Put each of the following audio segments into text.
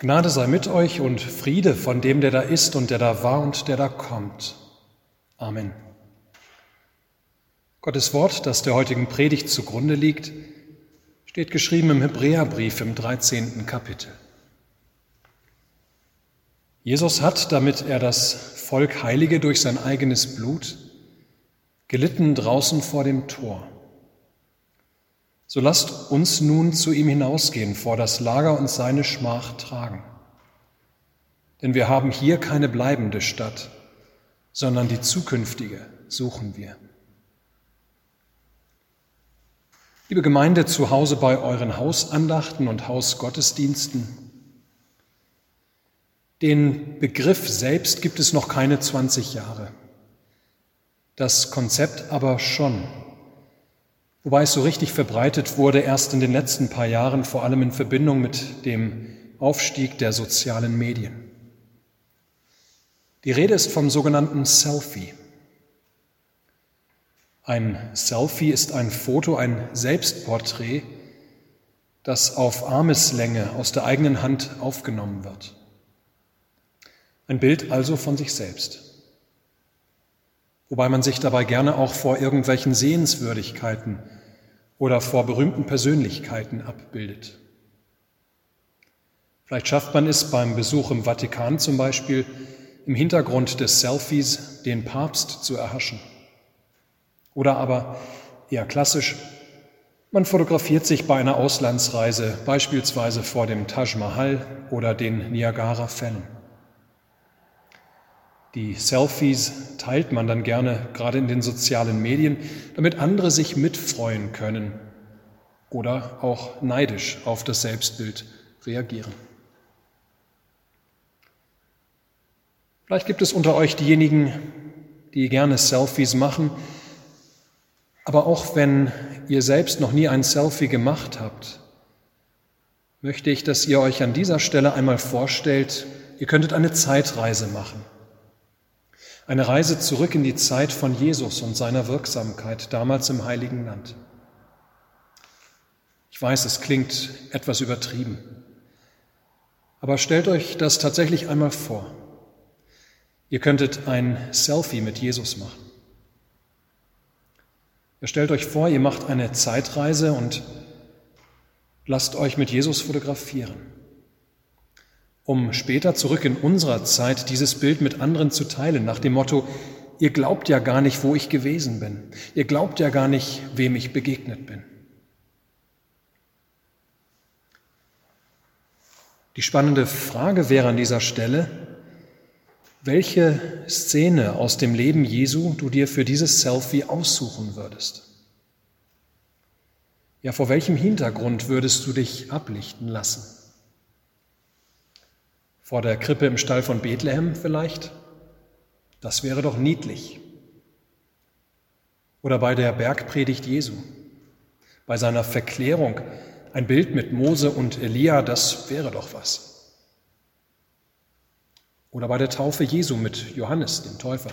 Gnade sei mit euch und Friede von dem, der da ist und der da war und der da kommt. Amen. Gottes Wort, das der heutigen Predigt zugrunde liegt, steht geschrieben im Hebräerbrief im 13. Kapitel. Jesus hat, damit er das Volk heilige durch sein eigenes Blut, gelitten draußen vor dem Tor. So lasst uns nun zu ihm hinausgehen, vor das Lager und seine Schmach tragen. Denn wir haben hier keine bleibende Stadt, sondern die zukünftige suchen wir. Liebe Gemeinde, zu Hause bei euren Hausandachten und Hausgottesdiensten, den Begriff selbst gibt es noch keine 20 Jahre, das Konzept aber schon wobei es so richtig verbreitet wurde erst in den letzten paar Jahren, vor allem in Verbindung mit dem Aufstieg der sozialen Medien. Die Rede ist vom sogenannten Selfie. Ein Selfie ist ein Foto, ein Selbstporträt, das auf Armeslänge aus der eigenen Hand aufgenommen wird. Ein Bild also von sich selbst. Wobei man sich dabei gerne auch vor irgendwelchen Sehenswürdigkeiten oder vor berühmten Persönlichkeiten abbildet. Vielleicht schafft man es beim Besuch im Vatikan zum Beispiel, im Hintergrund des Selfies den Papst zu erhaschen. Oder aber, eher klassisch, man fotografiert sich bei einer Auslandsreise, beispielsweise vor dem Taj Mahal oder den Niagara-Fällen. Die Selfies teilt man dann gerne, gerade in den sozialen Medien, damit andere sich mitfreuen können oder auch neidisch auf das Selbstbild reagieren. Vielleicht gibt es unter euch diejenigen, die gerne Selfies machen, aber auch wenn ihr selbst noch nie ein Selfie gemacht habt, möchte ich, dass ihr euch an dieser Stelle einmal vorstellt, ihr könntet eine Zeitreise machen. Eine Reise zurück in die Zeit von Jesus und seiner Wirksamkeit damals im heiligen Land. Ich weiß, es klingt etwas übertrieben, aber stellt euch das tatsächlich einmal vor. Ihr könntet ein Selfie mit Jesus machen. Ihr stellt euch vor, ihr macht eine Zeitreise und lasst euch mit Jesus fotografieren um später zurück in unserer Zeit dieses Bild mit anderen zu teilen, nach dem Motto, ihr glaubt ja gar nicht, wo ich gewesen bin, ihr glaubt ja gar nicht, wem ich begegnet bin. Die spannende Frage wäre an dieser Stelle, welche Szene aus dem Leben Jesu du dir für dieses Selfie aussuchen würdest. Ja, vor welchem Hintergrund würdest du dich ablichten lassen? Vor der Krippe im Stall von Bethlehem vielleicht? Das wäre doch niedlich. Oder bei der Bergpredigt Jesu, bei seiner Verklärung, ein Bild mit Mose und Elia, das wäre doch was. Oder bei der Taufe Jesu mit Johannes, dem Täufer.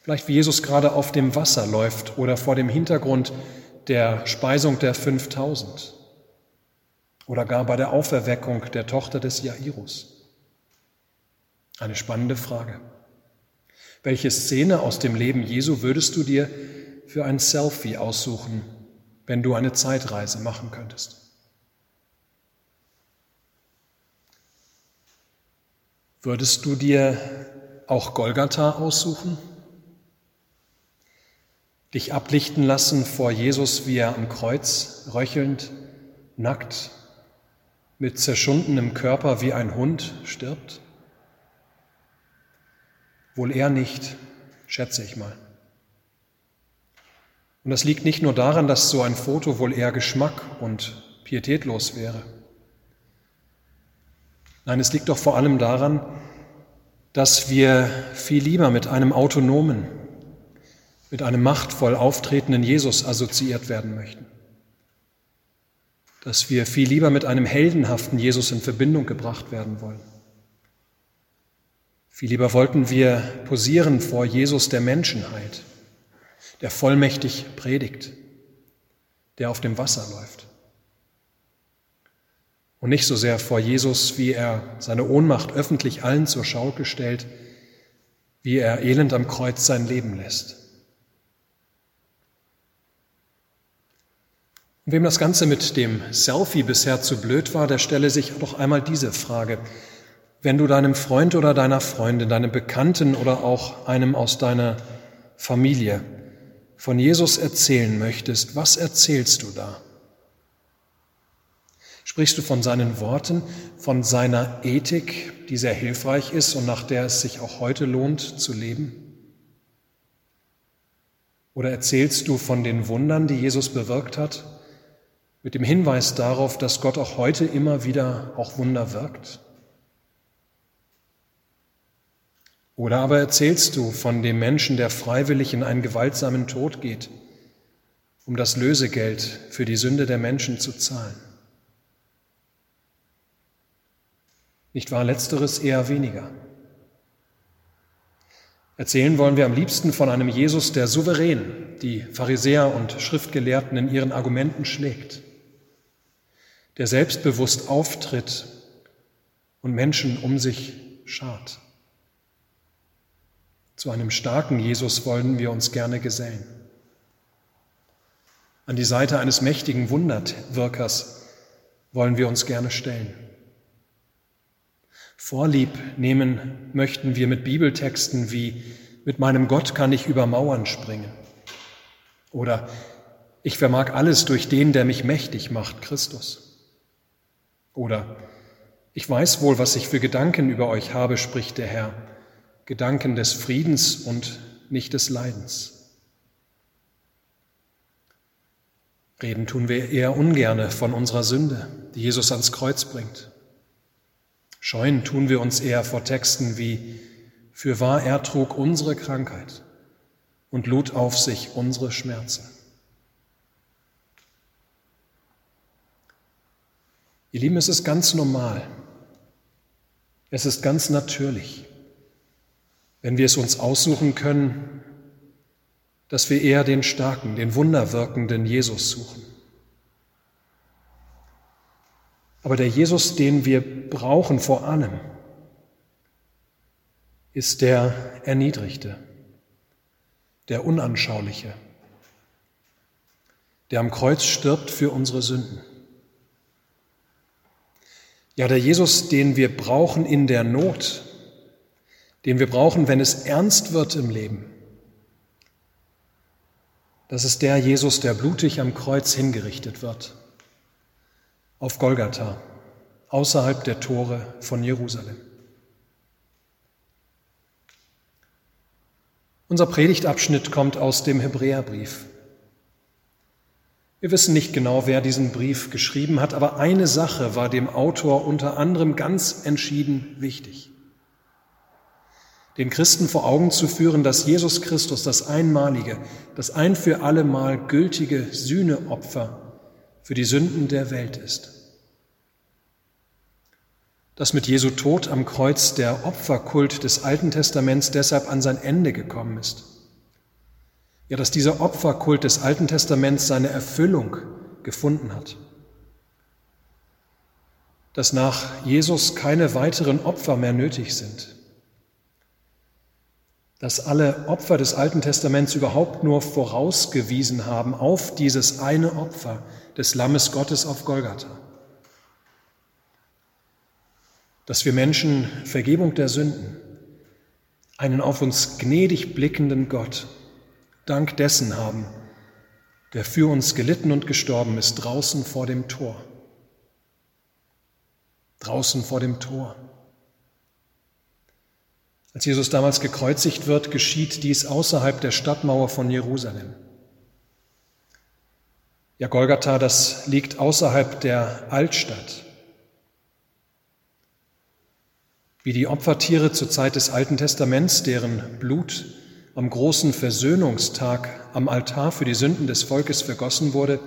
Vielleicht wie Jesus gerade auf dem Wasser läuft oder vor dem Hintergrund der Speisung der 5000 oder gar bei der Auferweckung der Tochter des Jairus? Eine spannende Frage. Welche Szene aus dem Leben Jesu würdest du dir für ein Selfie aussuchen, wenn du eine Zeitreise machen könntest? Würdest du dir auch Golgatha aussuchen? Dich ablichten lassen vor Jesus, wie er am Kreuz röchelnd, nackt mit zerschundenem Körper wie ein Hund stirbt? Wohl eher nicht, schätze ich mal. Und das liegt nicht nur daran, dass so ein Foto wohl eher Geschmack und pietätlos wäre. Nein, es liegt doch vor allem daran, dass wir viel lieber mit einem autonomen, mit einem machtvoll auftretenden Jesus assoziiert werden möchten dass wir viel lieber mit einem heldenhaften Jesus in Verbindung gebracht werden wollen. Viel lieber wollten wir posieren vor Jesus der Menschenheit, der vollmächtig predigt, der auf dem Wasser läuft. und nicht so sehr vor Jesus, wie er seine Ohnmacht öffentlich allen zur Schau gestellt, wie er elend am Kreuz sein Leben lässt. Wem das Ganze mit dem Selfie bisher zu blöd war, der stelle sich doch einmal diese Frage. Wenn du deinem Freund oder deiner Freundin, deinem Bekannten oder auch einem aus deiner Familie von Jesus erzählen möchtest, was erzählst du da? Sprichst du von seinen Worten, von seiner Ethik, die sehr hilfreich ist und nach der es sich auch heute lohnt zu leben? Oder erzählst du von den Wundern, die Jesus bewirkt hat, mit dem Hinweis darauf, dass Gott auch heute immer wieder auch Wunder wirkt? Oder aber erzählst du von dem Menschen, der freiwillig in einen gewaltsamen Tod geht, um das Lösegeld für die Sünde der Menschen zu zahlen? Nicht wahr? Letzteres eher weniger. Erzählen wollen wir am liebsten von einem Jesus, der souverän die Pharisäer und Schriftgelehrten in ihren Argumenten schlägt, der selbstbewusst auftritt und Menschen um sich schart. Zu einem starken Jesus wollen wir uns gerne gesellen. An die Seite eines mächtigen Wunderwirkers wollen wir uns gerne stellen. Vorlieb nehmen möchten wir mit Bibeltexten wie Mit meinem Gott kann ich über Mauern springen oder Ich vermag alles durch den, der mich mächtig macht, Christus. Oder Ich weiß wohl, was ich für Gedanken über euch habe, spricht der Herr, Gedanken des Friedens und nicht des Leidens. Reden tun wir eher ungerne von unserer Sünde, die Jesus ans Kreuz bringt. Scheuen tun wir uns eher vor Texten wie Für wahr er trug unsere Krankheit und lud auf sich unsere Schmerzen. Ihr Lieben, es ist ganz normal, es ist ganz natürlich, wenn wir es uns aussuchen können, dass wir eher den starken, den wunderwirkenden Jesus suchen. Aber der Jesus, den wir brauchen vor allem, ist der Erniedrigte, der Unanschauliche, der am Kreuz stirbt für unsere Sünden. Ja, der Jesus, den wir brauchen in der Not, den wir brauchen, wenn es ernst wird im Leben. Das ist der Jesus, der blutig am Kreuz hingerichtet wird auf Golgatha, außerhalb der Tore von Jerusalem. Unser Predigtabschnitt kommt aus dem Hebräerbrief. Wir wissen nicht genau, wer diesen Brief geschrieben hat, aber eine Sache war dem Autor unter anderem ganz entschieden wichtig. Den Christen vor Augen zu führen, dass Jesus Christus das einmalige, das ein für allemal gültige Sühneopfer für die Sünden der Welt ist. Dass mit Jesu Tod am Kreuz der Opferkult des Alten Testaments deshalb an sein Ende gekommen ist. Ja, dass dieser Opferkult des Alten Testaments seine Erfüllung gefunden hat. Dass nach Jesus keine weiteren Opfer mehr nötig sind dass alle Opfer des Alten Testaments überhaupt nur vorausgewiesen haben auf dieses eine Opfer des Lammes Gottes auf Golgatha. Dass wir Menschen Vergebung der Sünden, einen auf uns gnädig blickenden Gott, dank dessen haben, der für uns gelitten und gestorben ist, draußen vor dem Tor. Draußen vor dem Tor. Als Jesus damals gekreuzigt wird, geschieht dies außerhalb der Stadtmauer von Jerusalem. Ja, Golgatha, das liegt außerhalb der Altstadt. Wie die Opfertiere zur Zeit des Alten Testaments, deren Blut am großen Versöhnungstag am Altar für die Sünden des Volkes vergossen wurde,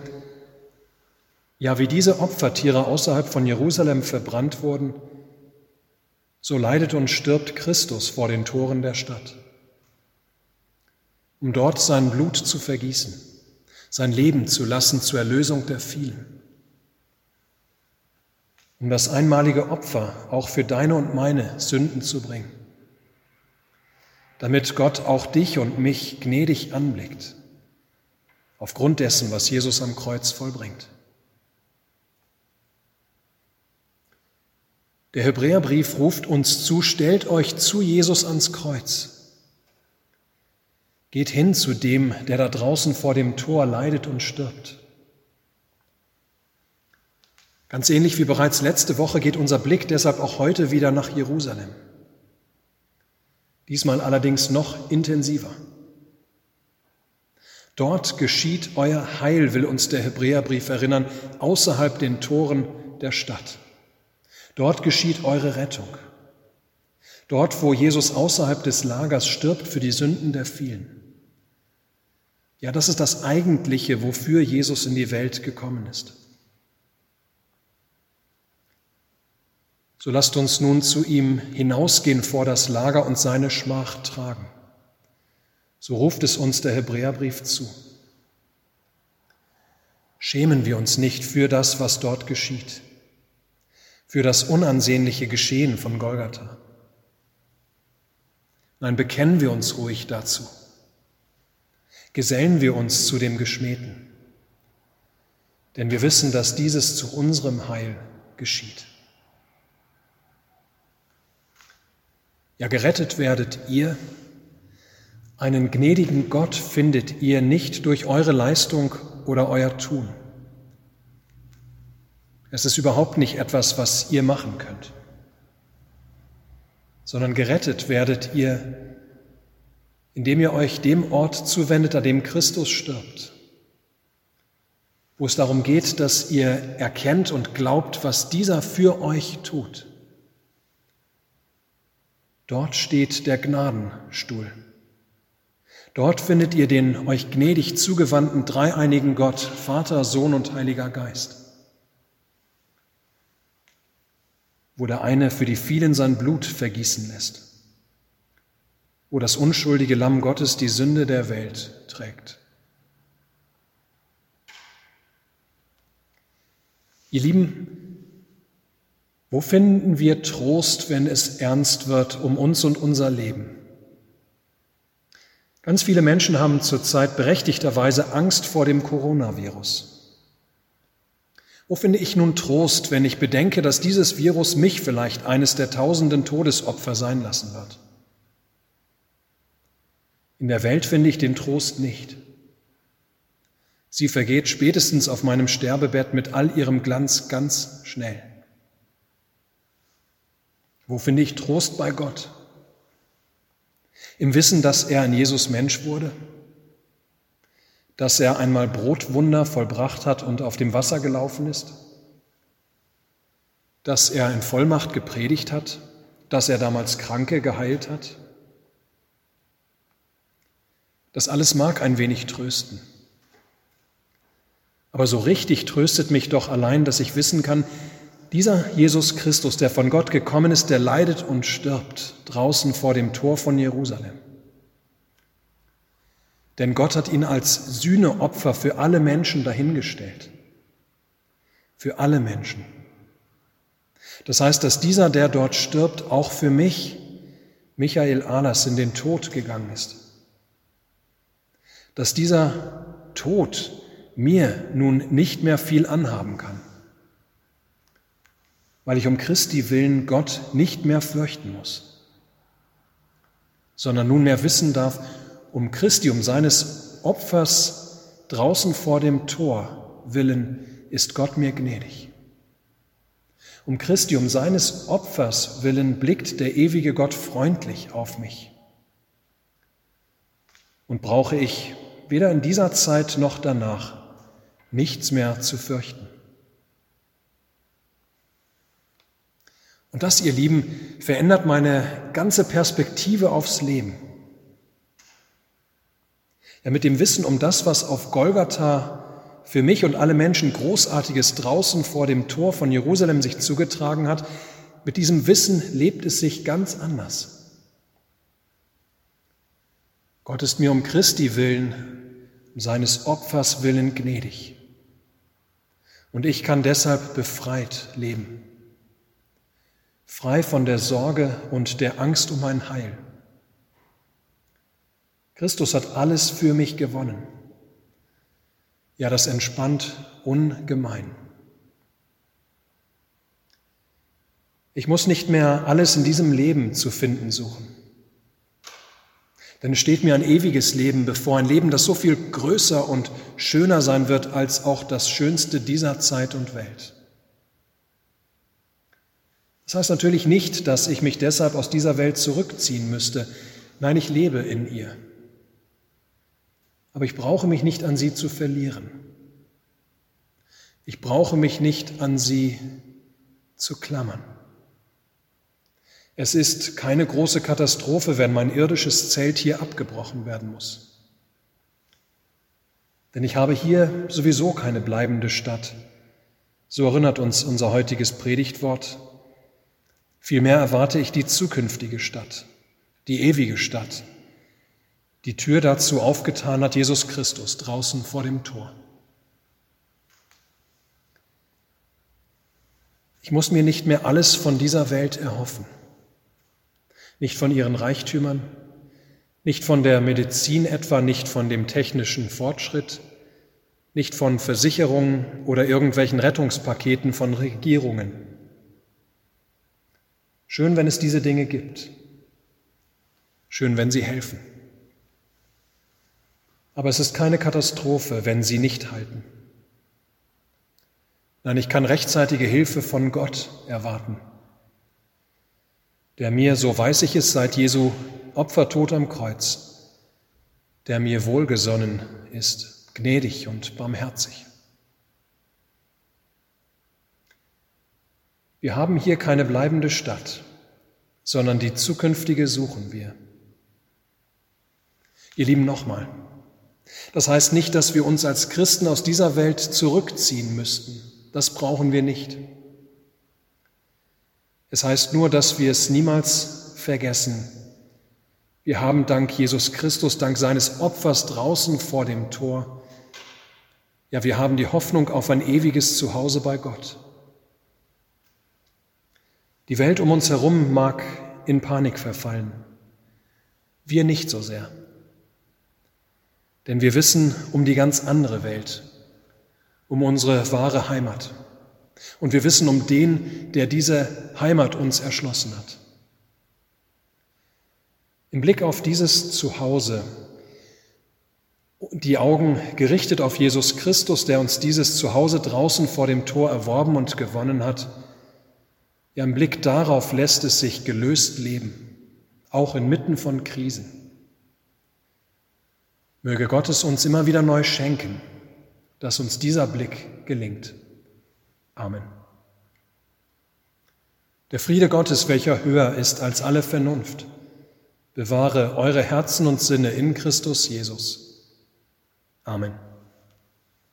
ja, wie diese Opfertiere außerhalb von Jerusalem verbrannt wurden, so leidet und stirbt Christus vor den Toren der Stadt, um dort sein Blut zu vergießen, sein Leben zu lassen zur Erlösung der vielen, um das einmalige Opfer auch für deine und meine Sünden zu bringen, damit Gott auch dich und mich gnädig anblickt, aufgrund dessen, was Jesus am Kreuz vollbringt. Der Hebräerbrief ruft uns zu, stellt euch zu Jesus ans Kreuz. Geht hin zu dem, der da draußen vor dem Tor leidet und stirbt. Ganz ähnlich wie bereits letzte Woche geht unser Blick deshalb auch heute wieder nach Jerusalem. Diesmal allerdings noch intensiver. Dort geschieht euer Heil, will uns der Hebräerbrief erinnern, außerhalb den Toren der Stadt. Dort geschieht eure Rettung. Dort, wo Jesus außerhalb des Lagers stirbt für die Sünden der vielen. Ja, das ist das Eigentliche, wofür Jesus in die Welt gekommen ist. So lasst uns nun zu ihm hinausgehen vor das Lager und seine Schmach tragen. So ruft es uns der Hebräerbrief zu. Schämen wir uns nicht für das, was dort geschieht, für das unansehnliche Geschehen von Golgatha. Nein, bekennen wir uns ruhig dazu. Gesellen wir uns zu dem Geschmähten, denn wir wissen, dass dieses zu unserem Heil geschieht. Ja, gerettet werdet ihr, einen gnädigen Gott findet ihr nicht durch eure Leistung oder euer Tun. Es ist überhaupt nicht etwas, was ihr machen könnt, sondern gerettet werdet ihr, indem ihr euch dem Ort zuwendet, an dem Christus stirbt, wo es darum geht, dass ihr erkennt und glaubt, was dieser für euch tut. Dort steht der Gnadenstuhl. Dort findet ihr den euch gnädig zugewandten dreieinigen Gott, Vater, Sohn und Heiliger Geist. Wo der eine für die vielen sein Blut vergießen lässt. Wo das unschuldige Lamm Gottes die Sünde der Welt trägt. Ihr Lieben, wo finden wir Trost, wenn es ernst wird um uns und unser Leben? Ganz viele Menschen haben zurzeit berechtigterweise Angst vor dem Coronavirus. Wo finde ich nun Trost, wenn ich bedenke, dass dieses Virus mich vielleicht eines der tausenden Todesopfer sein lassen wird? In der Welt finde ich den Trost nicht. Sie vergeht spätestens auf meinem Sterbebett mit all ihrem Glanz ganz schnell. Wo finde ich Trost bei Gott? Im Wissen, dass er ein Jesus Mensch wurde, dass er einmal Brotwunder vollbracht hat und auf dem Wasser gelaufen ist, dass er in Vollmacht gepredigt hat, dass er damals Kranke geheilt hat. Das alles mag ein wenig trösten. Aber so richtig tröstet mich doch allein, dass ich wissen kann, dieser Jesus Christus, der von Gott gekommen ist, der leidet und stirbt draußen vor dem Tor von Jerusalem. Denn Gott hat ihn als Sühneopfer für alle Menschen dahingestellt. Für alle Menschen. Das heißt, dass dieser, der dort stirbt, auch für mich, Michael Ahlers, in den Tod gegangen ist. Dass dieser Tod mir nun nicht mehr viel anhaben kann weil ich um Christi willen Gott nicht mehr fürchten muss, sondern nunmehr wissen darf, um Christi, um seines Opfers draußen vor dem Tor willen ist Gott mir gnädig. Um Christi, um seines Opfers willen blickt der ewige Gott freundlich auf mich. Und brauche ich weder in dieser Zeit noch danach nichts mehr zu fürchten. Und das, ihr Lieben, verändert meine ganze Perspektive aufs Leben. Ja, mit dem Wissen um das, was auf Golgatha für mich und alle Menschen Großartiges draußen vor dem Tor von Jerusalem sich zugetragen hat, mit diesem Wissen lebt es sich ganz anders. Gott ist mir um Christi willen, um seines Opfers willen gnädig. Und ich kann deshalb befreit leben frei von der Sorge und der Angst um mein Heil. Christus hat alles für mich gewonnen. Ja, das entspannt ungemein. Ich muss nicht mehr alles in diesem Leben zu finden suchen. Denn es steht mir ein ewiges Leben bevor, ein Leben, das so viel größer und schöner sein wird als auch das Schönste dieser Zeit und Welt. Das heißt natürlich nicht, dass ich mich deshalb aus dieser Welt zurückziehen müsste. Nein, ich lebe in ihr aber ich brauche mich nicht an sie zu verlieren. Ich brauche mich nicht an sie zu klammern. Es ist keine große Katastrophe, wenn mein irdisches Zelt hier abgebrochen werden muss. Denn ich habe hier sowieso keine bleibende Stadt. So erinnert uns unser heutiges Predigtwort. Vielmehr erwarte ich die zukünftige Stadt, die ewige Stadt, die Tür dazu aufgetan hat Jesus Christus draußen vor dem Tor. Ich muss mir nicht mehr alles von dieser Welt erhoffen, nicht von ihren Reichtümern, nicht von der Medizin etwa, nicht von dem technischen Fortschritt, nicht von Versicherungen oder irgendwelchen Rettungspaketen von Regierungen. Schön, wenn es diese Dinge gibt. Schön, wenn sie helfen. Aber es ist keine Katastrophe, wenn sie nicht halten. Nein, ich kann rechtzeitige Hilfe von Gott erwarten, der mir, so weiß ich es seit Jesu Opfertod am Kreuz, der mir wohlgesonnen ist, gnädig und barmherzig. Wir haben hier keine bleibende Stadt, sondern die zukünftige suchen wir. Ihr Lieben, nochmal. Das heißt nicht, dass wir uns als Christen aus dieser Welt zurückziehen müssten. Das brauchen wir nicht. Es heißt nur, dass wir es niemals vergessen. Wir haben dank Jesus Christus, dank seines Opfers draußen vor dem Tor, ja, wir haben die Hoffnung auf ein ewiges Zuhause bei Gott. Die Welt um uns herum mag in Panik verfallen. Wir nicht so sehr. Denn wir wissen um die ganz andere Welt, um unsere wahre Heimat. Und wir wissen um den, der diese Heimat uns erschlossen hat. Im Blick auf dieses Zuhause, die Augen gerichtet auf Jesus Christus, der uns dieses Zuhause draußen vor dem Tor erworben und gewonnen hat, ja, im Blick darauf lässt es sich gelöst leben, auch inmitten von Krisen. Möge Gott es uns immer wieder neu schenken, dass uns dieser Blick gelingt. Amen. Der Friede Gottes, welcher höher ist als alle Vernunft, bewahre eure Herzen und Sinne in Christus Jesus. Amen.